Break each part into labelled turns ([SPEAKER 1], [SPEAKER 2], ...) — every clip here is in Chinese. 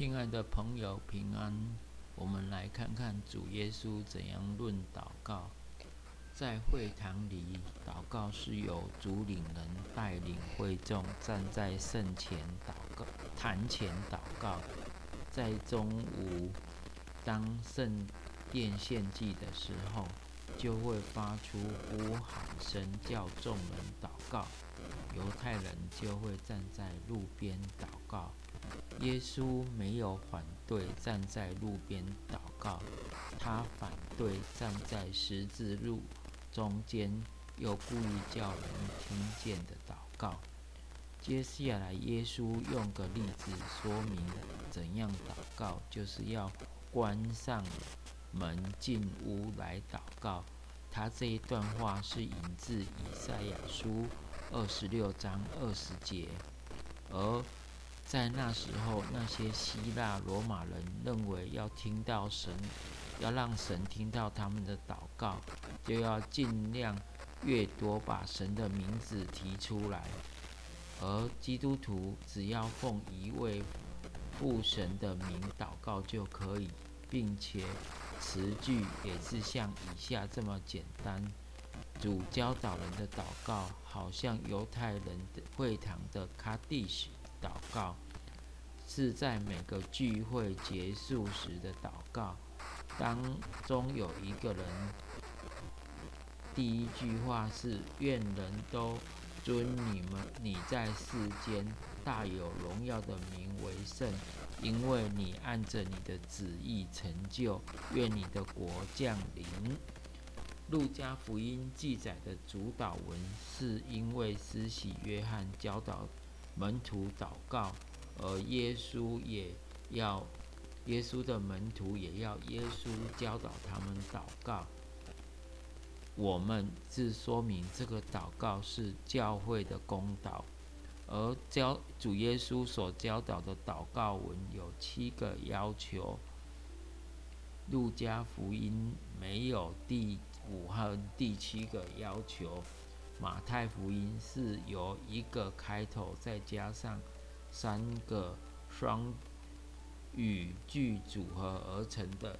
[SPEAKER 1] 亲爱的朋友，平安！我们来看看主耶稣怎样论祷告。在会堂里祷告，是由主领人带领会众站在圣前祷告、坛前祷告。在中午，当圣殿献祭的时候，就会发出呼喊声，叫众人祷告。犹太人就会站在路边祷告。耶稣没有反对站在路边祷告，他反对站在十字路中间又故意叫人听见的祷告。接下来，耶稣用个例子说明怎样祷告，就是要关上门进屋来祷告。他这一段话是引自以赛亚书二十六章二十节，而。在那时候，那些希腊罗马人认为要听到神，要让神听到他们的祷告，就要尽量越多把神的名字提出来。而基督徒只要奉一位父神的名祷告就可以，并且词句也是像以下这么简单。主教导人的祷告，好像犹太人的会堂的卡蒂什。祷告是在每个聚会结束时的祷告，当中有一个人，第一句话是“愿人都尊你们你在世间大有荣耀的名为圣，因为你按着你的旨意成就，愿你的国降临。”路加福音记载的主导文是因为施洗约翰教导。门徒祷告，而耶稣也要耶稣的门徒也要耶稣教导他们祷告。我们是说明这个祷告是教会的公道，而教主耶稣所教导的祷告文有七个要求。路加福音没有第五和第七个要求。马太福音是由一个开头再加上三个双语句组合而成的。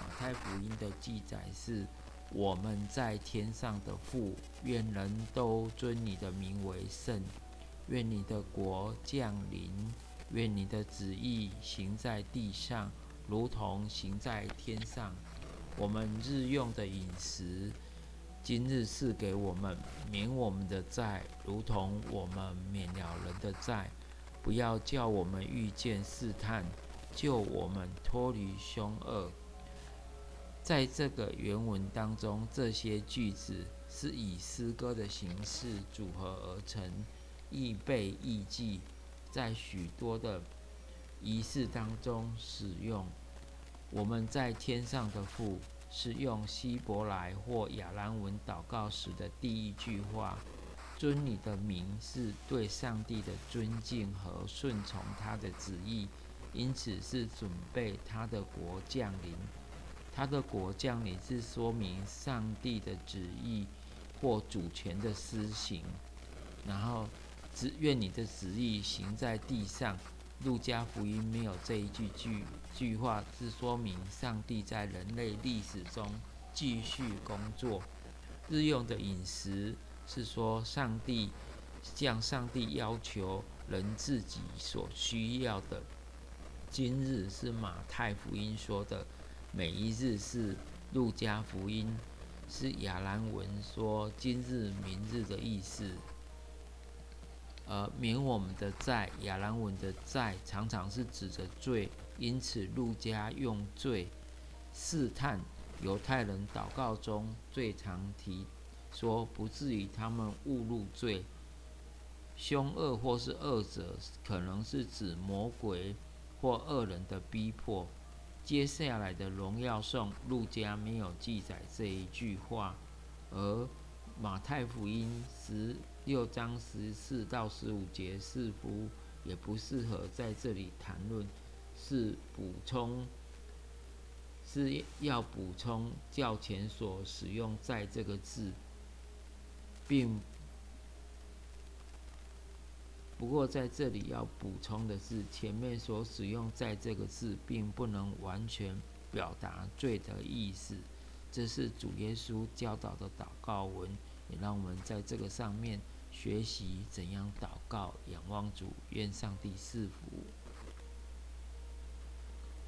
[SPEAKER 1] 马太福音的记载是：我们在天上的父，愿人都尊你的名为圣，愿你的国降临，愿你的旨意行在地上，如同行在天上。我们日用的饮食。今日赐给我们，免我们的债，如同我们免了人的债。不要叫我们遇见试探，救我们脱离凶恶。在这个原文当中，这些句子是以诗歌的形式组合而成，易背易记，在许多的仪式当中使用。我们在天上的父。是用希伯来或亚兰文祷告时的第一句话，尊你的名是对上帝的尊敬和顺从他的旨意，因此是准备他的国降临。他的国降临是说明上帝的旨意或主权的施行。然后，只愿你的旨意行在地上。路加福音没有这一句句句话，是说明上帝在人类历史中继续工作。日用的饮食是说上帝向上帝要求人自己所需要的。今日是马太福音说的，每一日是路加福音是亚兰文说今日、明日的意思。而免我们的债，亚兰文的债常常是指着罪，因此路加用罪试探犹太人。祷告中最常提说，不至于他们误入罪。凶恶或是恶者，可能是指魔鬼或恶人的逼迫。接下来的荣耀颂，路加没有记载这一句话，而马太福音十。六章十四到十五节似乎也不适合在这里谈论，是补充，是要补充教前所使用在这个字并不过在这里要补充的是前面所使用在这个字并不能完全表达罪的意思，这是主耶稣教导的祷告文，也让我们在这个上面。学习怎样祷告仰望主愿上帝赐福。